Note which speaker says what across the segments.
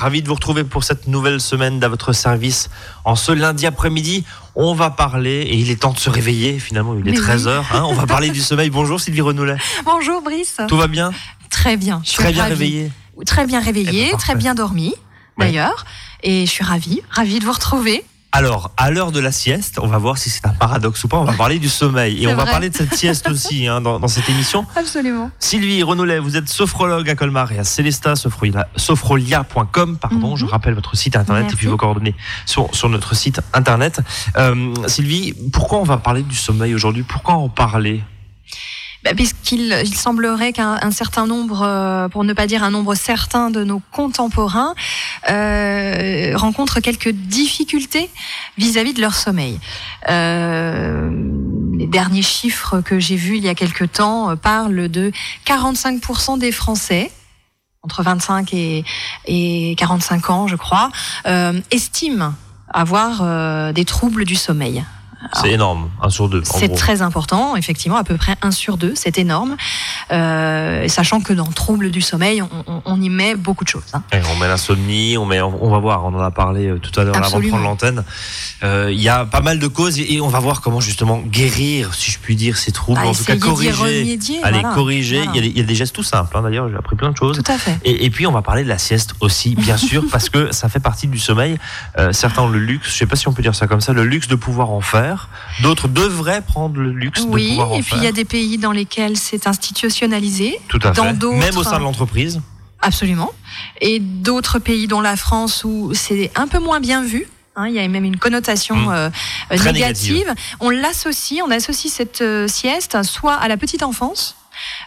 Speaker 1: Ravi de vous retrouver pour cette nouvelle semaine à votre service. En ce lundi après-midi, on va parler, et il est temps de se réveiller finalement, il est 13h, hein, on va parler du sommeil. Bonjour Sylvie Renoulet.
Speaker 2: Bonjour Brice.
Speaker 1: Tout va bien?
Speaker 2: Très bien.
Speaker 1: Je très bien réveillé
Speaker 2: Très bien réveillé, eh ben, très bien dormi d'ailleurs. Et je suis ravie, ravie de vous retrouver.
Speaker 1: Alors, à l'heure de la sieste, on va voir si c'est un paradoxe ou pas, on va parler du sommeil. Et on va parler de cette sieste aussi hein, dans, cette émission.
Speaker 2: Absolument.
Speaker 1: Sylvie Renoulet, vous êtes sophrologue à Colmar et à Célesta, sophrolia.com, pardon. Je mhm. rappelle votre site internet et puis vos coordonnées sur, sur notre site internet. Euh, Sylvie, pourquoi on va parler du sommeil aujourd'hui? Pourquoi en parler?
Speaker 2: Bah, puisqu'il il semblerait qu'un certain nombre, euh, pour ne pas dire un nombre certain de nos contemporains, euh, rencontrent quelques difficultés vis-à-vis de leur sommeil. Euh, les derniers chiffres que j'ai vus il y a quelque temps euh, parlent de 45% des Français entre 25 et, et 45 ans, je crois, euh, estiment avoir euh, des troubles du sommeil.
Speaker 1: C'est énorme, un sur deux.
Speaker 2: C'est très important, effectivement, à peu près un sur deux, c'est énorme. Euh, sachant que dans le trouble du sommeil, on, y met beaucoup de choses. Hein.
Speaker 1: on met l'insomnie, on met, on va voir, on en a parlé euh, tout à l'heure avant de prendre l'antenne. Euh, il y a pas mal de causes et, on va voir comment justement guérir, si je puis dire, ces troubles,
Speaker 2: bah, en tout cas corriger.
Speaker 1: Allez, corriger. Il, y a des, gestes tout simples. Hein, D'ailleurs, j'ai appris plein de choses.
Speaker 2: Tout à fait.
Speaker 1: Et, puis on va parler de la sieste aussi, bien sûr, parce que ça fait partie du sommeil. certains ont le luxe, je sais pas si on peut dire ça comme ça, le luxe de pouvoir en faire. D'autres devraient prendre le luxe
Speaker 2: de
Speaker 1: pouvoir
Speaker 2: en et puis il y a des pays dans lesquels c'est institutionnalisé.
Speaker 1: Tout à fait. Même au sein de l'entreprise.
Speaker 2: Absolument. Et d'autres pays, dont la France, où c'est un peu moins bien vu. Hein, il y a même une connotation mmh. euh, négative. On l'associe, on associe cette euh, sieste soit à la petite enfance,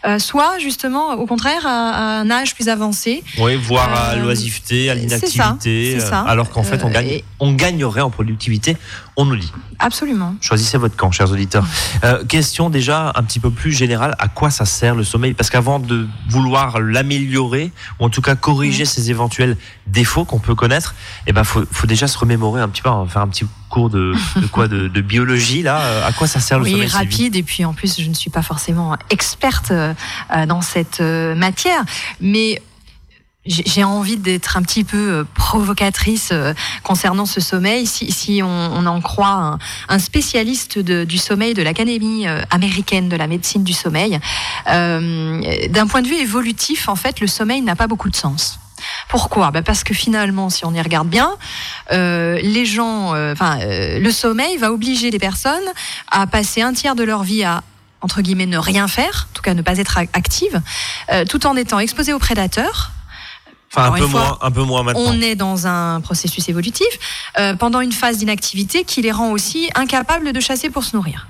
Speaker 2: euh, soit justement au contraire à, un âge plus avancé.
Speaker 1: Oui, voire à l'oisiveté, à l'inactivité, alors qu'en fait on, gagne, on gagnerait en productivité on nous dit.
Speaker 2: Absolument.
Speaker 1: Choisissez votre camp, chers auditeurs. Euh, question déjà un petit peu plus générale, à quoi ça sert le sommeil? Parce qu'avant de vouloir l'améliorer, ou en tout cas corriger ses éventuels défauts qu'on peut connaître, eh ben faut, faut déjà se remémorer un petit peu, faire un petit cours de, quoi de, biologie là. Euh, à quoi ça sert le sommeil
Speaker 2: Oui, rapide. Et puis en plus, je ne suis pas forcément experte euh, dans cette matière, mais j'ai envie d'être un petit peu euh, provocatrice euh, concernant ce sommeil. Si, si on, on, en croit un, spécialiste de, du sommeil de l'Académie euh, américaine de la médecine du sommeil, euh, d'un point de vue évolutif, en fait, le sommeil n'a pas beaucoup de sens. Pourquoi? Ben Parce que finalement, si on y regarde bien, euh, les gens, enfin, le sommeil va obliger les personnes à passer un tiers de leur vie à entre guillemets ne rien faire, en tout cas ne pas être active, tout en étant exposé aux prédateurs
Speaker 1: Enfin, un peu, moins, un peu moins maintenant.
Speaker 2: On est dans un processus évolutif euh, pendant une phase d'inactivité qui les rend aussi incapables de chasser pour se nourrir.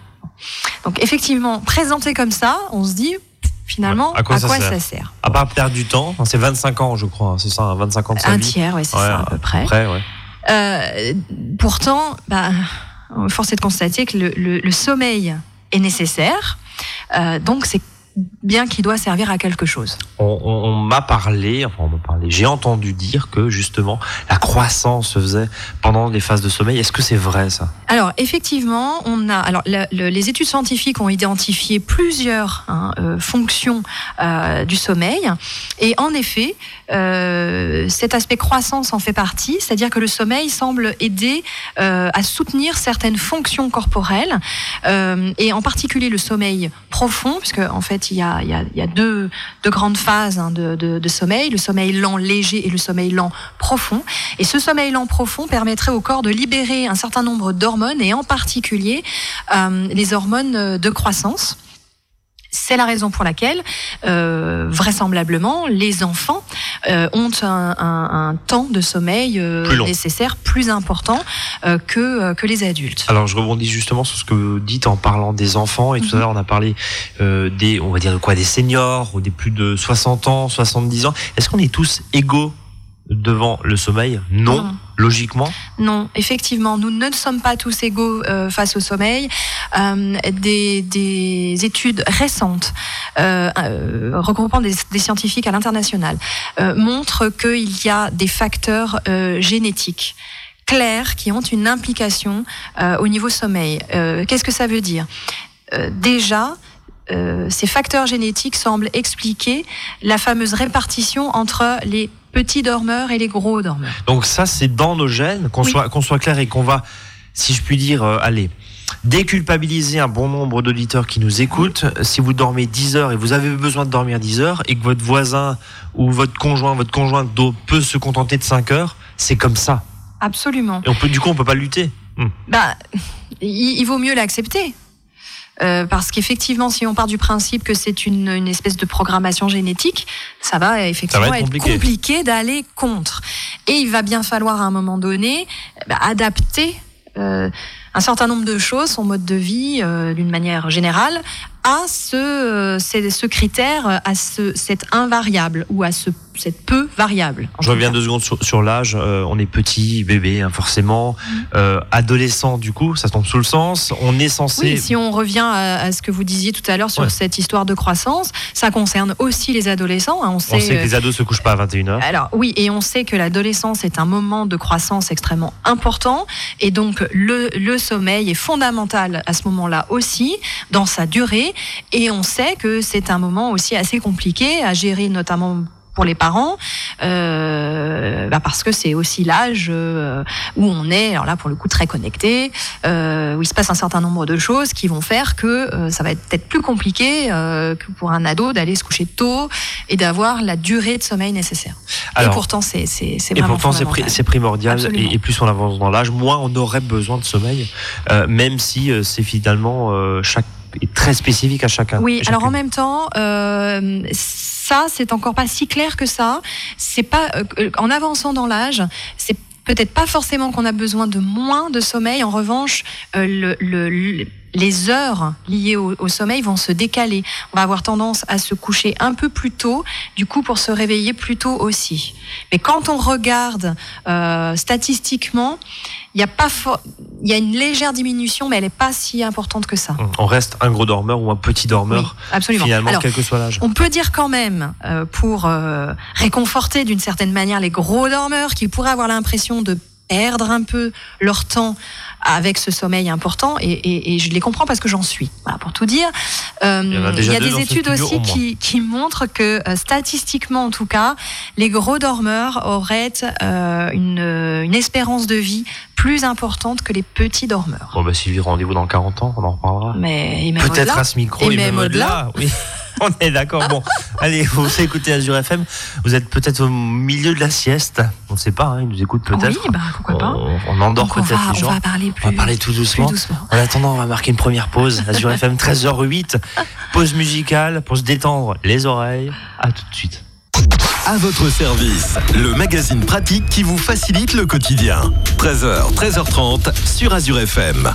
Speaker 2: Donc effectivement, présenté comme ça, on se dit finalement à quoi, ça, sert
Speaker 1: À part perdre du temps, c'est 25 ans je crois, hein, c'est ça, 25 ans de sa
Speaker 2: Un tiers, ouais, c'est ça à peu près. euh, pourtant, bah, force est de constater que le, le, le sommeil est nécessaire. Euh, donc c'est bien qu'il doit servir à quelque chose.
Speaker 1: On, m'a parlé, enfin on m'a parlé, j'ai entendu dire que justement la croissance se faisait pendant les phases de sommeil. Est-ce que c'est vrai ça?
Speaker 2: Alors effectivement, on a, alors les études scientifiques ont identifié plusieurs hein, euh, fonctions euh, du sommeil et en effet, euh, cet aspect croissance en fait partie, c'est-à-dire que le sommeil semble aider à soutenir certaines fonctions corporelles et en particulier le sommeil profond, puisque en fait il y a, deux, grandes phases hein, de, sommeil, le sommeil lent léger et le sommeil lent profond. Et ce sommeil lent profond permettrait au corps de libérer un certain nombre d'hormones, et en particulier euh, les hormones de croissance. C'est la raison pour laquelle, euh, vraisemblablement, les enfants euh, ont un, temps de sommeil euh, nécessaire plus important que, que les adultes.
Speaker 1: Alors, je rebondis justement sur ce que vous dites en parlant des enfants. Et tout à mhm. l'heure, on a parlé des, on va dire quoi, des seniors ou des plus de 60 ans, 70 ans. Est-ce qu'on est tous égaux devant le sommeil? Non. Logiquement
Speaker 2: Non, effectivement, nous ne sommes pas tous égaux euh, face au sommeil. Euh, des, études récentes euh, regroupant des, scientifiques à l'international montrent qu'il y a des facteurs génétiques clairs qui ont une implication au niveau sommeil. Qu'est-ce que ça veut dire? Déjà, ces facteurs génétiques semblent expliquer la fameuse répartition entre les petits dormeurs et les gros dormeurs.
Speaker 1: Donc ça, c'est dans nos gènes, qu'on
Speaker 2: Oui.
Speaker 1: soit, qu'on soit clair et qu'on va, si je puis dire, euh, allez, déculpabiliser un bon nombre d'auditeurs qui nous écoutent. Si vous dormez 10 heures et vous avez besoin de dormir 10 heures et que votre voisin ou votre conjoint, votre conjointe d'eau peut se contenter de 5 heures, c'est comme ça.
Speaker 2: Absolument.
Speaker 1: Et on peut, du coup, on peut pas lutter. Hmm.
Speaker 2: Bah, il, il vaut mieux l'accepter. Euh, parce qu'effectivement, si on part du principe que c'est une, une espèce de programmation génétique, ça va effectivement
Speaker 1: Ça va être compliqué.
Speaker 2: compliqué, d'aller contre. Et il va bien falloir à un moment donné bah, adapter euh, un certain nombre de choses, son mode de vie, euh, d'une manière générale, à euh, ce critère, à ce, cette invariable ou à ce, cette peu variable.
Speaker 1: Je reviens deux secondes sur, sur l'âge. Euh, on est petit, bébé, hein, forcément. Euh, adolescent, du coup, ça tombe sous le sens. On est censé.
Speaker 2: Oui, si on revient à, à ce que vous disiez tout à l'heure sur
Speaker 1: Ouais.
Speaker 2: cette histoire de croissance, ça concerne aussi les adolescents. hein. On sait,
Speaker 1: on sait que
Speaker 2: euh,
Speaker 1: les ados se couchent pas à 21h.
Speaker 2: alors oui, et on sait que l'adolescence est un moment de croissance extrêmement important, et donc le, le sommeil est fondamental à ce moment-là aussi, dans sa durée, et on sait que c'est un moment aussi assez compliqué à gérer, notamment pour les parents, euh, bah parce que c'est aussi l'âge euh, où on est, alors là pour le coup très connecté, euh, où il se passe un certain nombre de choses qui vont faire que euh, ça va être peut-être plus compliqué que pour un ado d'aller se coucher tôt et d'avoir la durée de sommeil nécessaire. et pourtant c'est c'est
Speaker 1: Et pourtant, c'est pri- primordial. Et, et plus on avance dans l'âge, moins on aurait besoin de sommeil, même si c'est finalement chaque est très spécifique à chacun.
Speaker 2: Oui,
Speaker 1: à
Speaker 2: alors en même temps, euh, ça, c'est encore pas si clair que ça. C'est pas euh, en avançant dans l'âge, c'est peut-être pas forcément qu'on a besoin de moins de sommeil. En revanche, euh, le, le- le- les heures liées au, au sommeil vont se décaler. On va avoir tendance à se coucher un peu plus tôt, du coup pour se réveiller plus tôt aussi. Mais quand on regarde euh, statistiquement, il y a pas il y a une légère diminution, mais elle n'est pas si importante que ça.
Speaker 1: on reste un gros dormeur ou un petit dormeur,
Speaker 2: Oui, absolument.
Speaker 1: finalement,
Speaker 2: Alors,
Speaker 1: quel que soit l'âge.
Speaker 2: on peut dire quand même, euh, pour euh, réconforter d'une certaine manière les gros dormeurs qui pourraient avoir l'impression de perdre un peu leur temps avec ce sommeil important, et, et- et je les comprends parce que j'en suis. Voilà, pour tout dire, Euh,
Speaker 1: Il y en a
Speaker 2: il
Speaker 1: déjà
Speaker 2: y a
Speaker 1: deux
Speaker 2: des études aussi
Speaker 1: au
Speaker 2: qui, qui montrent que euh, statistiquement, en tout cas, les gros dormeurs auraient euh, une, une espérance de vie plus importante que les petits dormeurs.
Speaker 1: Bon, bah, Sylvie, rendez-vous dans 40 ans, on en reparlera.
Speaker 2: Mais
Speaker 1: Peut-être à ce micro
Speaker 2: Et
Speaker 1: et,
Speaker 2: même
Speaker 1: même au-delà. Oui, on est d'accord. Bon, allez, vous écoutez Azure FM. Vous êtes peut-être au milieu de la sieste. On ne sait pas, hein, ils nous écoutent
Speaker 2: Oui,
Speaker 1: peut-être.
Speaker 2: bah, pourquoi pas.
Speaker 1: on, on endort
Speaker 2: Donc, on,
Speaker 1: peut-être
Speaker 2: va,
Speaker 1: les
Speaker 2: on
Speaker 1: gens.
Speaker 2: va parler plus,
Speaker 1: On va parler tout
Speaker 2: plus
Speaker 1: doucement.
Speaker 2: doucement.
Speaker 1: En attendant, on va marquer une première pause. Azure FM 13h08. Pause musicale pour se détendre les oreilles. À tout de suite.
Speaker 3: À votre service, le magazine pratique qui vous facilite le quotidien. 13h, 13h30 sur Azure FM.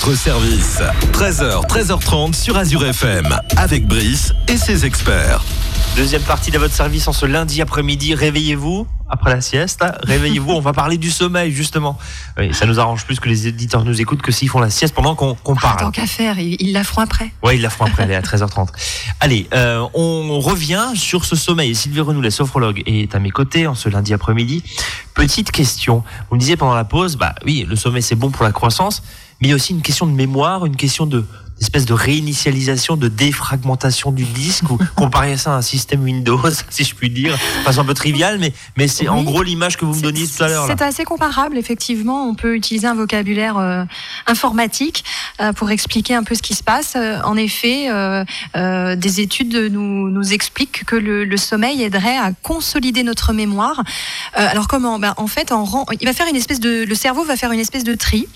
Speaker 3: Votre service. 13h, 13h30 sur Azure FM, avec Brice et ses experts.
Speaker 1: Deuxième partie de votre service en ce lundi après-midi. Réveillez-vous après la sieste. Réveillez-vous. on va parler du sommeil justement. Oui, ça nous arrange plus que les éditeurs nous écoutent que s'ils font la sieste pendant qu'on
Speaker 2: Ah,
Speaker 1: parle.
Speaker 2: tant qu'à faire, ils, la feront après.
Speaker 1: Ouais, ils la feront après, elle est à 13h30. Allez, euh, on revient sur ce sommeil. Sylvie Renoulet, sophrologue, est à mes côtés en ce lundi après-midi. Petite question. Vous me disiez pendant la pause, bah oui, le sommeil c'est bon pour la croissance, mais il y a aussi une question de mémoire, une question de espèce de réinitialisation, de défragmentation du disque, ou comparer ça à un système Windows, si je puis dire. De façon un peu triviale, mais, mais c'est en gros l'image que vous me donniez tout à l'heure.
Speaker 2: C'est assez comparable, effectivement. On peut utiliser un vocabulaire euh, informatique euh, pour expliquer un peu ce qui se passe. Euh, en effet, euh, euh, des études nous, nous expliquent que le, le sommeil aiderait à consolider notre mémoire. Euh, alors comment? Ben, En fait, en, il va faire une espèce de, le cerveau va faire une espèce de tri.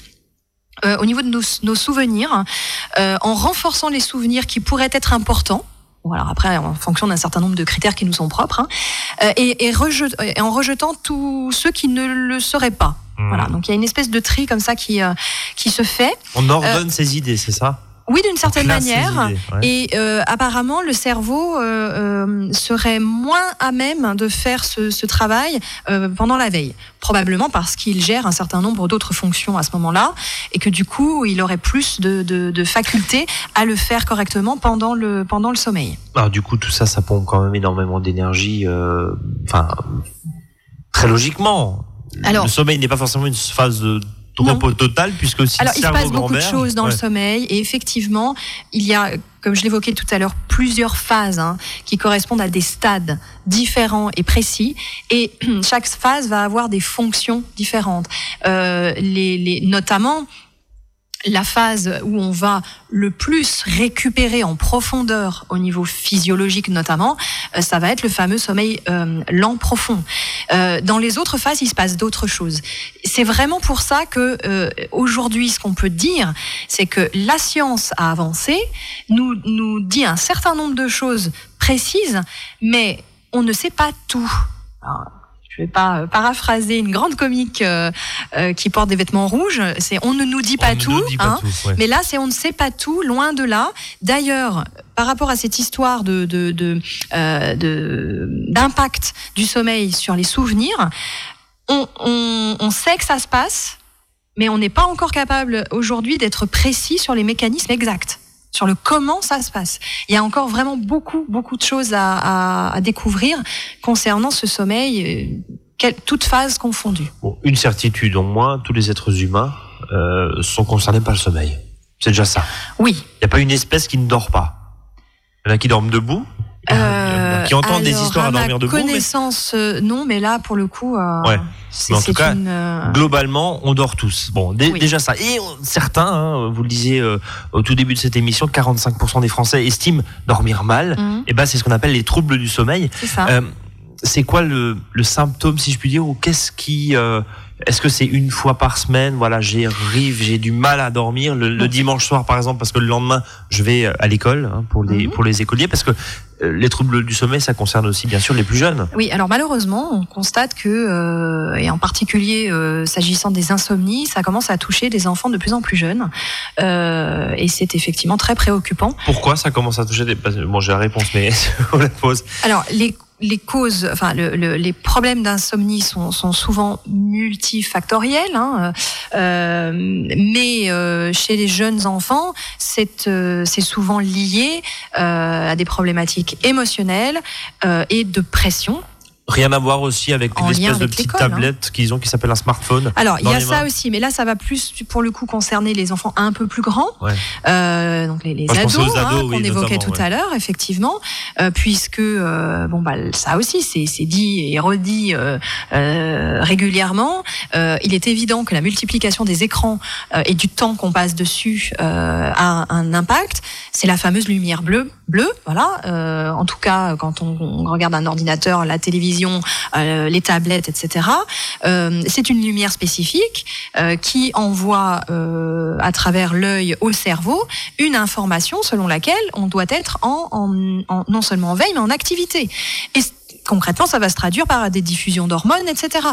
Speaker 2: Euh, au niveau de nos, nos souvenirs, euh, en renforçant les souvenirs qui pourraient être importants, Bon, alors après, en fonction d'un certain nombre de critères qui nous sont propres, hein, euh, et, et, rejet- et en rejetant tous ceux qui ne le seraient pas.
Speaker 1: Hmm.
Speaker 2: Voilà, donc il y a une espèce de tri comme ça qui, qui se fait.
Speaker 1: On ordonne ses idées, c'est ça?
Speaker 2: Oui, d'une certaine manière.
Speaker 1: idées, ouais.
Speaker 2: Et euh, apparemment, le cerveau euh, euh, serait moins à même de faire ce, ce travail euh, pendant la veille. Probablement parce qu'il gère un certain nombre d'autres fonctions à ce moment-là et que du coup, il aurait plus de, de, de facultés à le faire correctement pendant le, pendant le sommeil.
Speaker 1: Alors du coup, tout ça, ça pompe quand même énormément d'énergie. euh, Enfin, très logiquement.
Speaker 2: Alors-
Speaker 1: le sommeil n'est pas forcément une phase de. Repos total, puisque si
Speaker 2: Alors, il se passe beaucoup de choses dans
Speaker 1: Ouais.
Speaker 2: le sommeil et effectivement, il y a, comme je l'évoquais tout à l'heure, plusieurs phases hein, qui correspondent à des stades différents et précis et chaque phase va avoir des fonctions différentes. Euh, les, les, notamment, la phase où on va le plus récupérer en profondeur au niveau physiologique notamment, euh, ça va être le fameux sommeil euh, lent profond. Euh, dans les autres phases, il se passe d'autres choses. C'est vraiment pour ça que euh, aujourd'hui, ce qu'on peut dire, c'est que la science a avancé, nous nous dit un certain nombre de choses précises, mais on ne sait pas tout. Je vais pas euh, paraphraser une grande comique euh, euh, qui porte des vêtements rouges. C'est on ne nous dit pas tout.
Speaker 1: nous dit pas
Speaker 2: hein.
Speaker 1: tout, ouais.
Speaker 2: Mais là, c'est on ne sait pas tout, loin de là. D'ailleurs, par rapport à cette histoire de de de, euh, de- d'impact du sommeil sur les souvenirs, on, on, on sait que ça se passe, mais on n'est pas encore capable aujourd'hui d'être précis sur les mécanismes exacts sur le comment ça se passe. Il y a encore vraiment beaucoup, beaucoup de choses à, à, à découvrir concernant ce sommeil, euh, quelle- toutes phases confondues.
Speaker 1: Bon, une certitude, au moins, tous les êtres humains euh, sont concernés par le sommeil. C'est déjà ça.
Speaker 2: Oui.
Speaker 1: Il n'y a pas une espèce qui ne dort pas. Il y en a qui dorment debout,
Speaker 2: Euh,
Speaker 1: qui entendent des histoires à dormir debout,
Speaker 2: connaissance, euh, non, mais là, pour le coup, euh,
Speaker 1: Ouais.
Speaker 2: c'est
Speaker 1: Mais en tout cas,
Speaker 2: une.
Speaker 1: globalement, on dort tous. Bon,
Speaker 2: Oui.
Speaker 1: déjà ça. Et on- certains, hein, vous le disiez euh, au tout début de cette émission, 45% des Français estiment dormir mal.
Speaker 2: hum,
Speaker 1: Et ben, c'est ce qu'on appelle les troubles du sommeil.
Speaker 2: c'est ça.
Speaker 1: C'est quoi le, le symptôme, si je puis dire, ou qu'est-ce qui est-ce que c'est une fois par semaine? Voilà, j'ai du mal à dormir le, dimanche soir, par exemple, parce que le lendemain, je vais à l'école hein, pour les
Speaker 2: Mhm.
Speaker 1: pour les écoliers, parce que euh, les troubles du sommeil, ça concerne aussi bien sûr les plus jeunes.
Speaker 2: Oui, alors malheureusement, on constate que, euh, et en particulier euh, s'agissant des insomnies, ça commence à toucher des enfants de plus en plus jeunes. Euh, et c'est effectivement très préoccupant.
Speaker 1: Pourquoi ça commence à toucher des Bon, j'ai la réponse, mais on la pose.
Speaker 2: Alors, les, les causes, enfin, le, le- les problèmes d'insomnie sont, souvent multifactoriels, hein, euh, mais euh, chez les jeunes enfants, c'est euh, souvent lié à des problématiques émotionnelles et de pression.
Speaker 1: Rien à voir aussi avec une espèce de petite
Speaker 2: hein.
Speaker 1: tablette qu'ils ont qui s'appelle un smartphone.
Speaker 2: Alors, il y a ça
Speaker 1: mains.
Speaker 2: aussi, mais là, ça va plus, pour le coup, concerner les enfants un peu plus grands,
Speaker 1: Ouais.
Speaker 2: euh, donc les, les
Speaker 1: Moi,
Speaker 2: ados, hein, qu'on évoquait tout à l'heure, effectivement, euh, puisque euh, bon bah ça aussi, c'est c'est dit et redit euh, euh, régulièrement. Euh, il est évident que la multiplication des écrans euh, et du temps qu'on passe dessus euh, a un impact. C'est la fameuse lumière bleue, bleue, voilà. Euh, en tout cas, quand on, on regarde un ordinateur, la télévision, euh, les tablettes, etc. Euh, c'est une lumière spécifique euh, qui envoie à travers l'œil au cerveau une information selon laquelle on doit être en, non seulement en veille mais en activité. Et concrètement, ça va se traduire par des diffusions d'hormones, etc.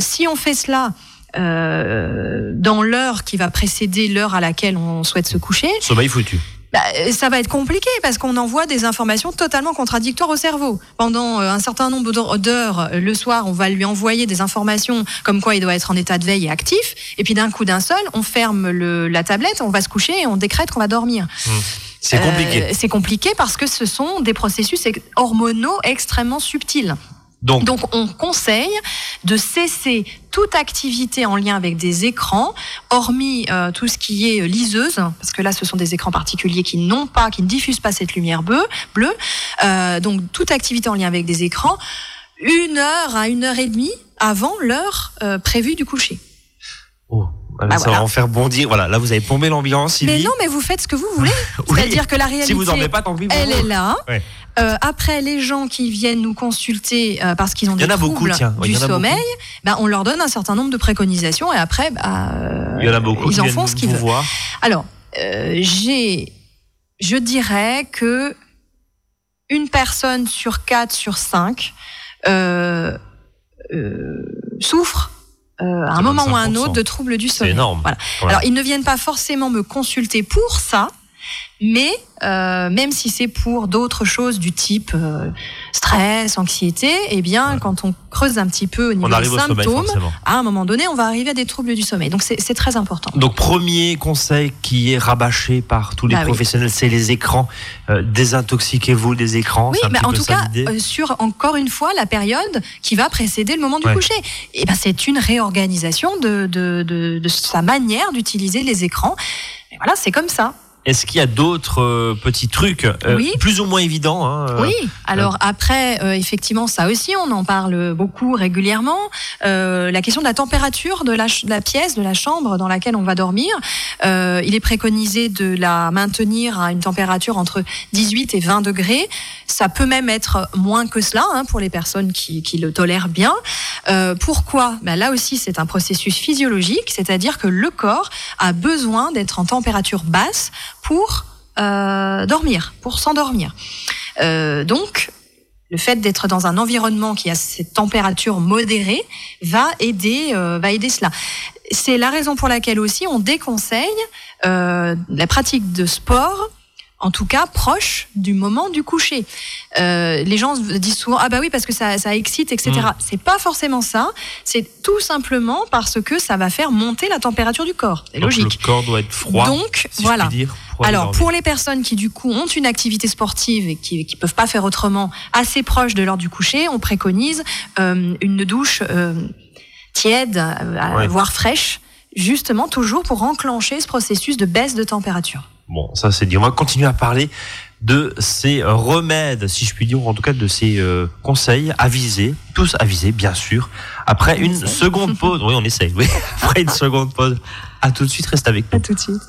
Speaker 2: Si on fait cela dans l'heure qui va précéder l'heure à laquelle on souhaite se coucher,
Speaker 1: Sommeil foutu.
Speaker 2: Bah, ça va être compliqué parce qu'on envoie des informations totalement contradictoires au cerveau. Pendant euh, un certain nombre d'heures- euh, le soir, on va lui envoyer des informations comme quoi il doit être en état de veille et actif. Et puis d'un coup d'un seul, on ferme le, la tablette, on va se coucher et on décrète qu'on va dormir.
Speaker 1: C'est
Speaker 2: Euh,
Speaker 1: compliqué.
Speaker 2: c'est compliqué parce que ce sont des processus hormonaux extrêmement subtils.
Speaker 1: Donc,
Speaker 2: on conseille de cesser toute activité en lien avec des écrans, hormis euh, tout ce qui est euh, liseuse, parce que là ce sont des écrans particuliers qui n'ont pas, qui ne diffusent pas cette lumière bleue. Euh, donc toute activité en lien avec des écrans, une heure à une heure et demie avant l'heure prévue du coucher.
Speaker 1: Là,
Speaker 2: Bah
Speaker 1: ça
Speaker 2: voilà.
Speaker 1: va en faire bondir. Voilà, là, vous avez plombé l'ambiance,
Speaker 2: Mais non, mais vous faites ce que vous voulez.
Speaker 1: Oui.
Speaker 2: C'est-à-dire que la réalité,
Speaker 1: Si vous en pas, tant pis.
Speaker 2: elle
Speaker 1: vous.
Speaker 2: est là.
Speaker 1: Ouais.
Speaker 2: Euh, après, les gens qui viennent nous consulter euh, parce qu'ils ont des
Speaker 1: beaucoup,
Speaker 2: troubles
Speaker 1: tiens. Ouais, il
Speaker 2: du sommeil, ben, on leur donne un certain nombre de préconisations et après, bah, euh,
Speaker 1: Il y en a beaucoup
Speaker 2: ils en font ce qu'ils veulent.
Speaker 1: voir.
Speaker 2: Alors, j'ai, je dirais que une personne sur quatre, sur cinq souffre euh, à un moment ou à un
Speaker 1: 25%.
Speaker 2: autre de troubles du
Speaker 1: C'est
Speaker 2: sommeil.
Speaker 1: énorme.
Speaker 2: Voilà.
Speaker 1: Voilà.
Speaker 2: Alors, ils ne viennent pas forcément me consulter pour ça, mais euh, même si c'est pour d'autres choses du type euh, stress, anxiété, eh bien,
Speaker 1: Ouais.
Speaker 2: quand on creuse un petit peu au niveau
Speaker 1: On
Speaker 2: des
Speaker 1: sommeil,
Speaker 2: symptômes, à un moment donné, on va arriver à des troubles du sommeil. Donc, c'est très important.
Speaker 1: Donc premier conseil qui est rabâché par tous les
Speaker 2: Bah oui.
Speaker 1: professionnels, c'est les écrans. Euh, désintoxiquez-vous des écrans.
Speaker 2: Oui, mais en tout cas, euh, sur encore une fois la période qui va précéder le moment du
Speaker 1: Ouais.
Speaker 2: coucher. Et ben, c'est une réorganisation de, de, de, de sa manière d'utiliser les écrans. Et voilà, c'est comme ça.
Speaker 1: Est-ce qu'il y a d'autres euh, petits trucs euh,
Speaker 2: Oui.
Speaker 1: plus ou moins évidents hein, euh,
Speaker 2: Oui, alors après, euh, effectivement, ça aussi, on en parle beaucoup régulièrement. Euh, la question de la température de la, de la pièce, de la chambre dans laquelle on va dormir, euh, il est préconisé de la maintenir à une température entre 18 et 20 degrés. Ça peut même être moins que cela hein, pour les personnes qui, qui le tolèrent bien. Euh, pourquoi? Ben Là aussi, c'est un processus physiologique, c'est-à-dire que le corps a besoin d'être en température basse pour euh, dormir, pour s'endormir. Euh, donc, le fait d'être dans un environnement qui a cette température modérée va aider, euh, va aider cela. C'est la raison pour laquelle aussi on déconseille euh, la pratique de sport, en tout cas proche du moment du coucher. Euh, les gens se disent souvent ah bah oui parce que ça, ça excite etc.
Speaker 1: Mm.
Speaker 2: C'est pas forcément ça. C'est tout simplement parce que ça va faire monter la température du corps. C'est logique.
Speaker 1: Le corps doit être froid.
Speaker 2: Donc
Speaker 1: si
Speaker 2: voilà.
Speaker 1: Je puis dire, pour aller
Speaker 2: Alors, pour les personnes qui, du coup, ont une activité sportive et qui ne peuvent pas faire autrement, assez proche de l'heure du coucher, on préconise euh, une douche euh, tiède, euh,
Speaker 1: Ouais.
Speaker 2: voire fraîche, justement, toujours pour enclencher ce processus de baisse de température.
Speaker 1: Bon, ça c'est dit. On va continuer à parler de ces remèdes, si je puis dire, ou en tout cas de ces euh, conseils avisés, tous avisés, bien sûr. Après une seconde pause, oui, on essaye, oui. Après une seconde pause. À tout de suite, reste avec nous.
Speaker 2: tout de suite.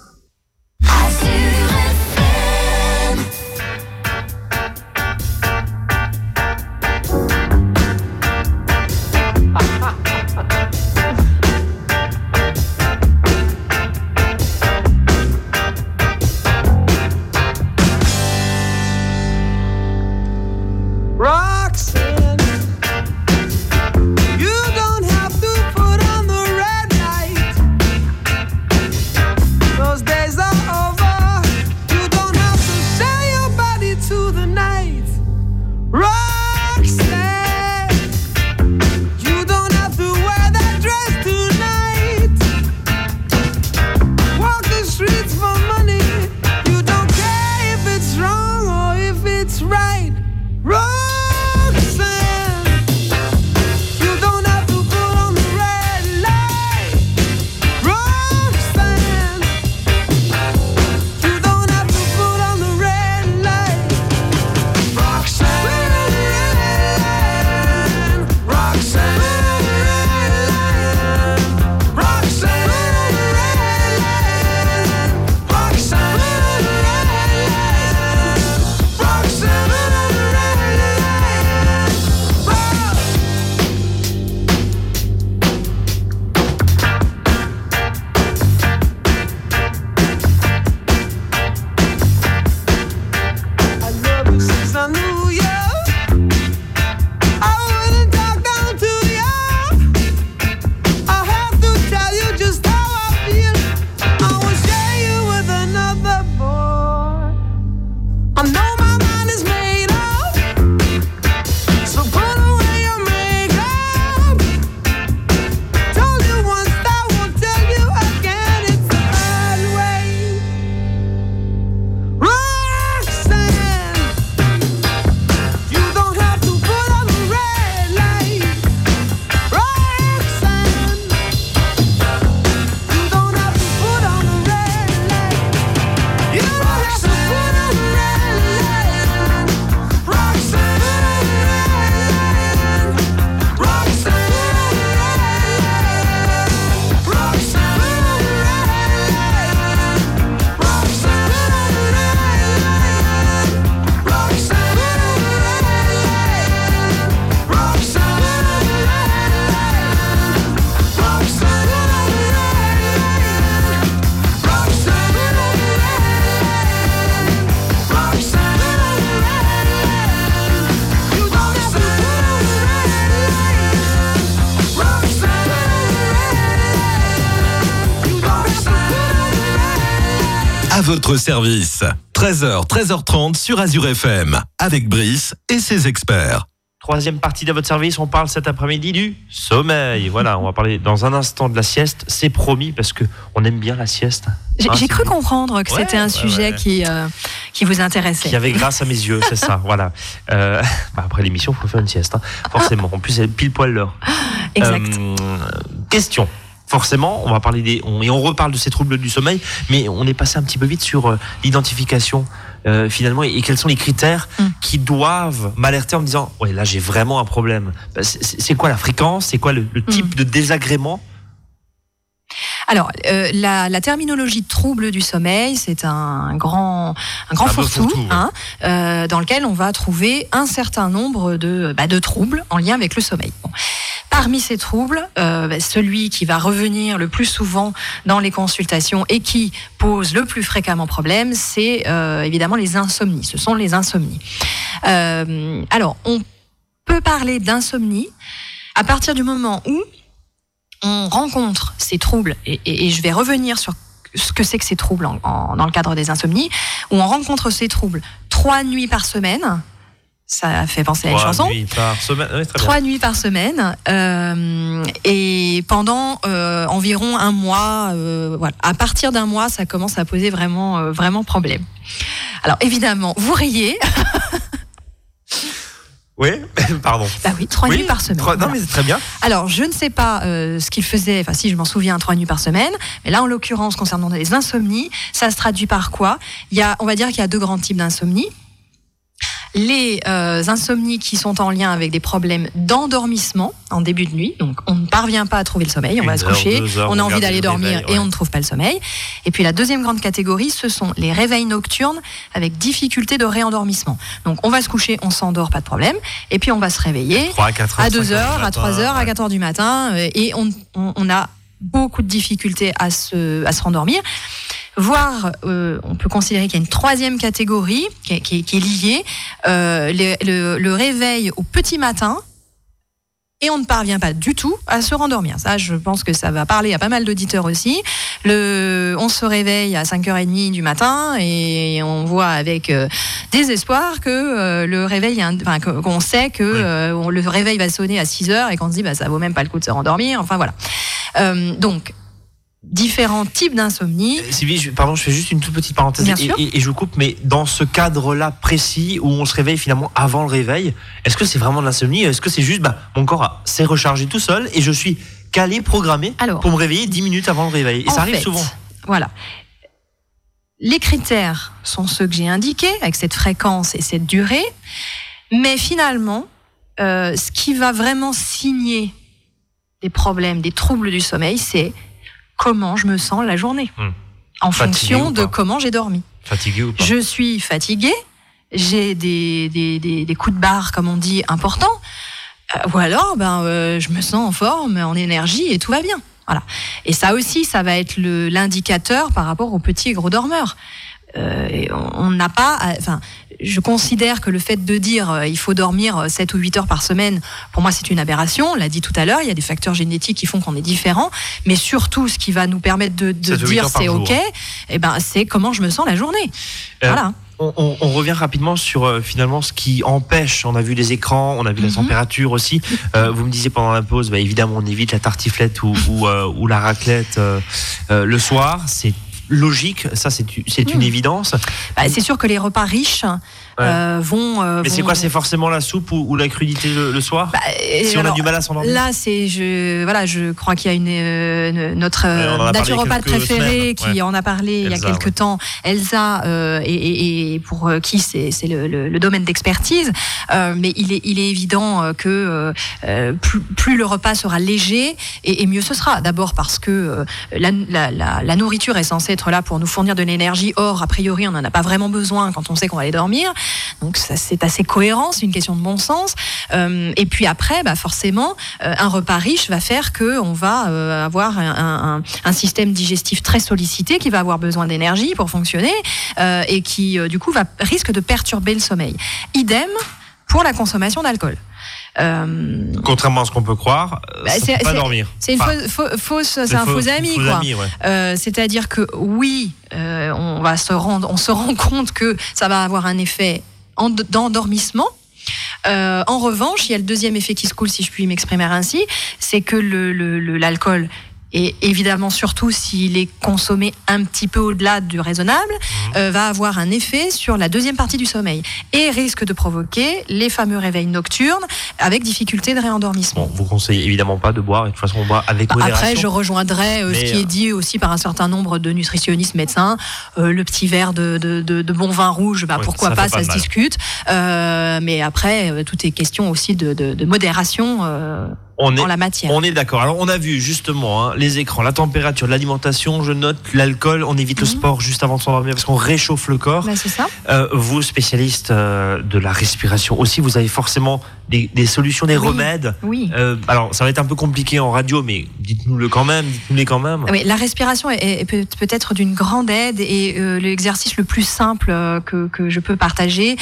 Speaker 3: Votre service. 13h, 13h30 sur Azure FM, avec Brice et ses experts.
Speaker 1: Troisième partie de votre service, on parle cet après-midi du sommeil. Voilà, on va parler dans un instant de la sieste. C'est promis parce que on aime bien la sieste.
Speaker 2: J'ai
Speaker 1: Hein,
Speaker 2: cru comprendre que
Speaker 1: Ouais,
Speaker 2: c'était un
Speaker 1: ouais,
Speaker 2: sujet
Speaker 1: ouais.
Speaker 2: qui, euh, qui vous intéressait.
Speaker 1: Qui avait grâce à mes yeux, c'est ça. Voilà. Euh, bah, après l'émission, il faut faire une sieste, hein, forcément. En plus, c'est pile poil l'heure.
Speaker 2: Exact.
Speaker 1: Euh, question. Forcément, on va parler des on- et on reparle de ces troubles du sommeil, mais on est passé un petit peu vite sur euh, l'identification euh, finalement et, et quels sont les critères
Speaker 2: Mm.
Speaker 1: qui doivent m'alerter en me disant ouais là j'ai vraiment un problème. Bah, c'est- quoi la fréquence? C'est quoi le, le type de désagrément?
Speaker 2: Alors, euh, la, la terminologie de trouble du sommeil, c'est un grand, un grand fourre-tout, hein, euh, dans lequel on va trouver un certain nombre de, bah, de troubles en lien avec le sommeil. Bon. Parmi ces troubles, euh, bah, celui qui va revenir le plus souvent dans les consultations et qui pose le plus fréquemment problème, c'est euh, évidemment les insomnies. Ce sont les insomnies. Euh, alors, on peut parler d'insomnie à partir du moment où on rencontre ces troubles, et, je vais revenir sur ce que c'est que ces troubles dans le cadre des insomnies, où on rencontre ces troubles trois nuits par semaine, ça fait penser à une chanson,
Speaker 1: nuits par semaine. Ouais, très bien.
Speaker 2: trois nuits par semaine, euh, et pendant euh, environ un mois, euh, voilà. À partir d'un mois, ça commence à poser vraiment, vraiment problème. Alors évidemment, vous riez,
Speaker 1: Oui, pardon.
Speaker 2: bah oui, trois
Speaker 1: Oui,
Speaker 2: nuits par semaine.
Speaker 1: Non
Speaker 2: voilà.
Speaker 1: mais c'est très bien.
Speaker 2: Alors, je ne sais pas euh, ce qu'il faisait, enfin si je m'en souviens, trois nuits par semaine, mais là, en l'occurrence, concernant les insomnies, ça se traduit par quoi? Il y a, on va dire qu'il y a deux grands types d'insomnie. Les euh, insomnies qui sont en lien avec des problèmes d'endormissement en début de nuit, donc on ne parvient pas à trouver le sommeil, on
Speaker 1: Une
Speaker 2: va se coucher,
Speaker 1: heures,
Speaker 2: on a envie d'aller
Speaker 1: le
Speaker 2: dormir
Speaker 1: réveil,
Speaker 2: et on ne trouve pas le sommeil. Et puis la deuxième grande catégorie, ce sont les réveils nocturnes avec difficulté de réendormissement. Donc on va se coucher, on s'endort, pas de problème, et puis on va se réveiller
Speaker 1: 3 à 4
Speaker 2: à 2 heures, à 3 heures, à 4 heures du matin, euh, et on, on, on a beaucoup de difficultés à se, à se rendormir. Voire, euh, on peut considérer qu'il y a une troisième catégorie qui est, qui est- qui est liée, euh, le, le- le réveil au petit matin, et on ne parvient pas du tout à se rendormir. Ça, je pense que ça va parler à pas mal d'auditeurs aussi. Le, on se réveille à 5h30 du matin et on voit avec euh, désespoir que euh, le réveil, enfin, qu'on sait que
Speaker 1: Oui.
Speaker 2: euh, le réveil va sonner à 6h et qu'on se dit bah, ça vaut même pas le coup de se rendormir. Enfin voilà. Euh, donc, différents types d'insomnie.
Speaker 1: Euh, Sylvie, je- pardon, je fais juste une toute petite parenthèse et,
Speaker 2: sûr.
Speaker 1: et- et je vous coupe, mais dans ce cadre-là précis où on se réveille finalement avant le réveil, est-ce que c'est vraiment de l'insomnie? Est-ce que c'est juste, bah, mon corps s'est rechargé tout seul et je suis calé, programmé
Speaker 2: Alors,
Speaker 1: pour me réveiller 10 minutes avant le réveil? Et ça arrive
Speaker 2: fait,
Speaker 1: souvent.
Speaker 2: Voilà. Les critères sont ceux que j'ai indiqués, avec cette fréquence et cette durée. Mais finalement, euh, ce qui va vraiment signer des problèmes, des troubles du sommeil, c'est comment je me sens la journée.
Speaker 1: Hmm.
Speaker 2: En
Speaker 1: Fatigué
Speaker 2: fonction de comment j'ai dormi.
Speaker 1: Fatigué ou pas
Speaker 2: Je suis fatiguée, j'ai des, des, des, des coups de barre, comme on dit, importants, euh, ou alors ben, euh, je me sens en forme, en énergie et tout va bien. Voilà. Et ça aussi, ça va être l'indicateur par rapport aux petits et gros dormeurs. Euh, et on n'a pas, à- enfin, je considère que le fait de dire euh, il faut dormir 7 ou 8 heures par semaine, pour moi c'est une aberration. On l'a dit tout à l'heure, il y a des facteurs génétiques qui font qu'on est différent, mais surtout ce qui va nous permettre de, de
Speaker 1: 7 ou huit
Speaker 2: dire c'est ok, eh ben c'est comment je me sens la journée.
Speaker 1: Euh,
Speaker 2: voilà.
Speaker 1: on, on- on revient rapidement sur euh, finalement ce qui empêche. On a vu les écrans, on a vu la
Speaker 2: Mhm.
Speaker 1: température aussi. Euh, vous me disiez pendant la pause, bah, évidemment, on évite la tartiflette ou, ou, euh, ou la raclette euh, euh, le soir. C'est logique, ça c'est une
Speaker 2: Mhm.
Speaker 1: évidence.
Speaker 2: Bah, c'est sûr que les repas riches euh, vont. euh,
Speaker 1: Mais c'est quoi C'est forcément la soupe ou, ou la crudité le, le soir
Speaker 2: Bah,
Speaker 1: Si on a du mal à s'endormir
Speaker 2: Là, c'est je voilà, je crois qu'il y a une euh, notre
Speaker 1: Ouais, parlé
Speaker 2: naturopathe préférée qui
Speaker 1: ouais.
Speaker 2: en a parlé il y a quelques temps, Elsa, euh, et, et- et pour euh, qui c'est c'est le, le- le domaine d'expertise. Euh, mais il est il est évident euh, que euh, euh, plus, plus le repas sera léger et, et mieux ce sera. D'abord parce que euh, la, la, la, la nourriture est censée être là pour nous fournir de l'énergie. Or, a priori, on n'en a pas vraiment besoin quand on sait qu'on va aller dormir. Donc ça, c'est assez cohérent, c'est une question de bon sens. Euh, et puis après, bah forcément, euh, un repas riche va faire que on va euh, avoir un, un- un système digestif très sollicité qui va avoir besoin d'énergie pour fonctionner euh, et qui du coup va risque de perturber le sommeil. Idem pour la consommation d'alcool. Euh,
Speaker 1: Contrairement à ce qu'on peut croire,
Speaker 2: Bah,
Speaker 1: ça
Speaker 2: c'est-
Speaker 1: peut pas dormir.
Speaker 2: c'est une
Speaker 1: Enfin,
Speaker 2: fausse, faux- fausse- c'est
Speaker 1: c'est
Speaker 2: un
Speaker 1: faux-
Speaker 2: faux ami, quoi.
Speaker 1: ouais.
Speaker 2: Euh, C'est-à-dire que oui, on va se on se rend compte que ça va avoir un effet en- d'endormissement. Euh, en revanche, il y a le deuxième effet qui se coule, si je puis m'exprimer ainsi, c'est que le- le- l'alcool, et évidemment surtout s'il est consommé un petit peu au-delà du raisonnable,
Speaker 1: Mhm.
Speaker 2: euh, va avoir un effet sur la deuxième partie du sommeil et risque de provoquer les fameux réveils nocturnes avec difficulté de réendormissement.
Speaker 1: Bon, vous conseillez évidemment pas de boire, et de toute façon on boit avec
Speaker 2: Bah,
Speaker 1: modération.
Speaker 2: Après, je rejoindrai euh, ce qui
Speaker 1: euh,
Speaker 2: est dit aussi par un certain nombre de nutritionnistes médecins. Euh, le petit verre de, de, de- de bon vin rouge, bah,
Speaker 1: Oui,
Speaker 2: pourquoi
Speaker 1: ça
Speaker 2: pas, ça se
Speaker 1: mal.
Speaker 2: discute. Euh, mais après, euh, tout est question aussi de, de, de modération euh,
Speaker 1: on est,
Speaker 2: en la matière.
Speaker 1: on est d'accord. Alors on a vu justement hein, les écrans, la température, l'alimentation, je note l'alcool, on évite le
Speaker 2: Mhm.
Speaker 1: sport juste avant de s'endormir parce qu'on réchauffe le corps.
Speaker 2: Bah, c'est ça.
Speaker 1: Euh, vous, spécialiste euh, de la respiration aussi, vous avez forcément des, des solutions, des
Speaker 2: Oui.
Speaker 1: remèdes.
Speaker 2: Oui.
Speaker 1: Euh, alors ça va être un peu compliqué en radio, mais dites-nous-le quand même, dites-nous-les quand même.
Speaker 2: Oui, la respiration est, est peut- peut-être d'une grande aide et l'exercice le plus simple que, que je peux partager,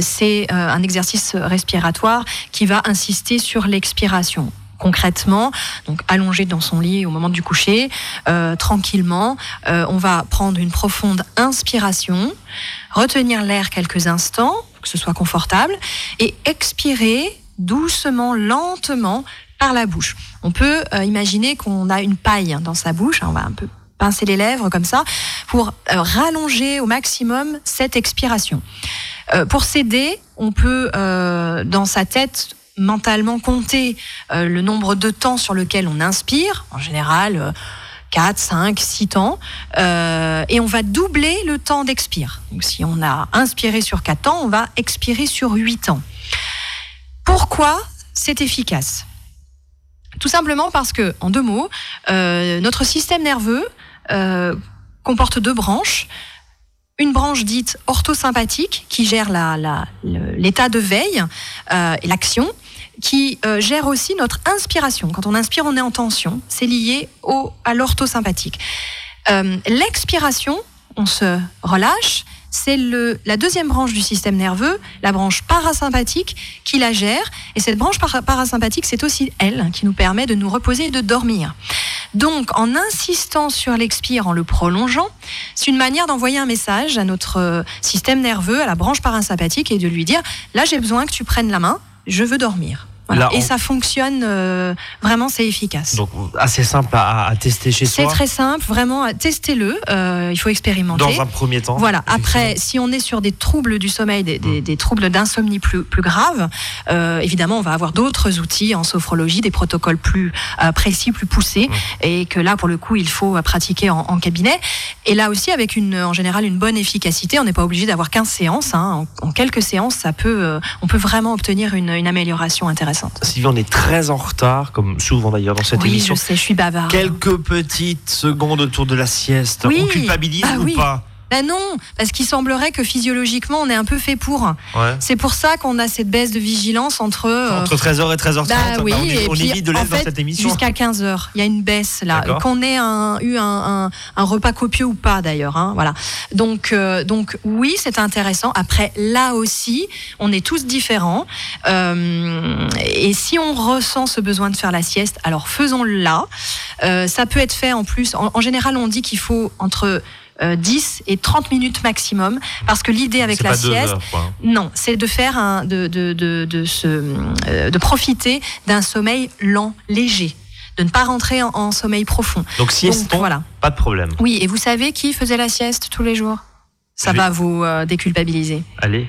Speaker 2: c'est un exercice respiratoire qui va insister sur l'expiration. Concrètement, donc allongé dans son lit au moment du coucher, euh, tranquillement, euh, on va prendre une profonde inspiration, retenir l'air quelques instants, que ce soit confortable, et expirer doucement, lentement par la bouche. On peut euh, imaginer qu'on a une paille dans sa bouche, hein, on va un peu pincer les lèvres comme ça, pour rallonger au maximum cette expiration. Pour s'aider, on peut dans sa tête mentalement compter euh, le nombre de temps sur lequel on inspire, en général euh, 4, 5, 6 temps, euh, et on va doubler le temps d'expire. Donc si on a inspiré sur 4 temps, on va expirer sur 8 temps. Pourquoi c'est efficace? Tout simplement parce que, en deux mots, euh, notre système nerveux comporte deux branches. Une branche dite orthosympathique qui gère l'état de veille et l'action, qui euh, gère aussi notre inspiration. Quand on inspire, on est en tension. C'est lié au, à l'orthosympathique. Euh, L'expiration, on se relâche. C'est la deuxième branche du système nerveux, la branche parasympathique, qui la gère. Et cette branche para- parasympathique, c'est aussi elle qui nous permet de nous reposer et de dormir. Donc, en insistant sur l'expire, en le prolongeant, c'est une manière d'envoyer un message à notre euh, système nerveux, à la branche parasympathique, et de lui dire, là, j'ai besoin que tu prennes la main, je veux dormir. Voilà.
Speaker 1: Là,
Speaker 2: et ça fonctionne, euh, vraiment, c'est efficace.
Speaker 1: Donc assez simple à, à tester chez
Speaker 2: C'est
Speaker 1: soi.
Speaker 2: très simple, vraiment, testez-le, euh, il faut expérimenter.
Speaker 1: Dans un premier temps.
Speaker 2: Voilà. Après, si on est sur des troubles du sommeil, des,
Speaker 1: Mm.
Speaker 2: des- des troubles d'insomnie plus, plus graves, euh, évidemment, on va avoir d'autres outils en sophrologie, des protocoles plus euh, précis, plus poussés,
Speaker 1: Mm.
Speaker 2: et que là, pour le coup, il faut euh, pratiquer en, en cabinet. Et là aussi, avec une, en général, une bonne efficacité. On n'est pas obligé d'avoir 15 séances. hein. En, en quelques séances, ça peut, euh, on peut vraiment obtenir une, une amélioration intéressante.
Speaker 1: Sylvie, on est très en retard, comme souvent d'ailleurs dans cette
Speaker 2: oui,
Speaker 1: émission.
Speaker 2: je sais, je suis bavarde.
Speaker 1: Quelques petites secondes autour de la sieste.
Speaker 2: Oui.
Speaker 1: On culpabilise
Speaker 2: Ah
Speaker 1: ou
Speaker 2: oui.
Speaker 1: pas?
Speaker 2: Ben non, parce qu'il semblerait que physiologiquement, on est un peu fait pour.
Speaker 1: Ouais.
Speaker 2: C'est pour ça qu'on a cette baisse de vigilance entre. euh,
Speaker 1: Entre 13h et 13h30,
Speaker 2: bah oui,
Speaker 1: on,
Speaker 2: et
Speaker 1: on
Speaker 2: puis,
Speaker 1: évite de l'être dans cette émission.
Speaker 2: Jusqu'à 15h, il y a une baisse là. Qu'on ait un, eu un, un, un repas copieux ou pas d'ailleurs. Hein, voilà. Donc, euh, donc oui, c'est intéressant. Après, là aussi, on est tous différents. Euh, et si on ressent ce besoin de faire la sieste, alors faisons-le là. Euh, ça peut être fait en plus. En, en général, on dit qu'il faut entre euh, 10 et 30 minutes maximum, parce que l'idée avec la sieste,
Speaker 1: heures,
Speaker 2: non, c'est de faire un, de, de, de, de, se, euh, de profiter d'un sommeil lent, léger, de ne pas rentrer en, en sommeil profond.
Speaker 1: Donc sieste,
Speaker 2: voilà.
Speaker 1: pas de problème.
Speaker 2: Oui, et vous savez qui faisait la sieste tous les jours? Ça
Speaker 1: Je-
Speaker 2: va vous euh, déculpabiliser.
Speaker 1: Allez,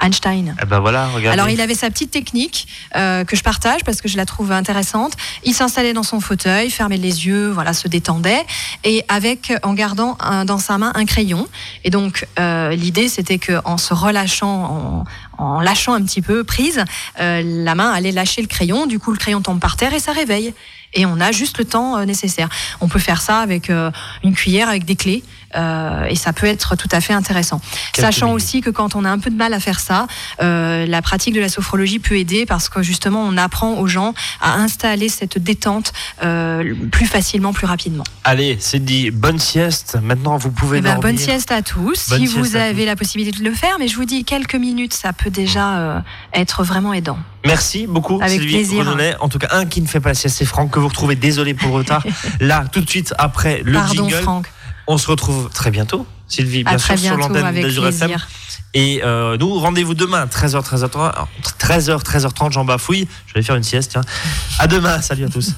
Speaker 2: Einstein.
Speaker 1: eh ben voilà, regardez.
Speaker 2: Alors il avait sa petite technique euh, que je partage parce que je la trouve intéressante. Il s'installait dans son fauteuil, fermait les yeux, voilà, se détendait et avec en gardant un- dans sa main un crayon. Et donc euh, l'idée c'était que en se relâchant, en, en lâchant un petit peu prise, euh, la main allait lâcher le crayon. Du coup le crayon tombe par terre et ça réveille. Et on a juste le temps euh, nécessaire. On peut faire ça avec euh, une cuillère, avec des clés. Euh, et ça peut être tout à fait intéressant.
Speaker 1: Quelques
Speaker 2: Sachant
Speaker 1: minutes.
Speaker 2: aussi que quand on a un peu de mal à faire ça, euh, la pratique de la sophrologie peut aider parce que justement on apprend aux gens à installer cette détente euh, plus facilement, plus rapidement.
Speaker 1: Allez, c'est dit. Bonne sieste. Maintenant, vous pouvez
Speaker 2: Eh ben,
Speaker 1: dormir.
Speaker 2: bonne sieste à tous.
Speaker 1: Bonne
Speaker 2: si vous avez la possibilité de le faire, mais je vous dis quelques minutes, ça peut déjà être vraiment aidant.
Speaker 1: Merci beaucoup,
Speaker 2: Avec
Speaker 1: Sylvie
Speaker 2: plaisir.
Speaker 1: Redonnet. En tout cas, un qui ne fait pas la sieste, c'est Franck, que vous retrouvez. Désolé pour le retard. Là, tout de suite après le
Speaker 2: Pardon
Speaker 1: jingle,
Speaker 2: Franck.
Speaker 1: On se retrouve très bientôt. Sylvie, bien
Speaker 2: À
Speaker 1: sûr, sur l'antenne d'Azur FM. Et euh, nous, rendez-vous demain, 13h, 13h30. 13h, 13h30, j'en bafouille. Je vais faire une sieste, tiens. À demain, salut à tous.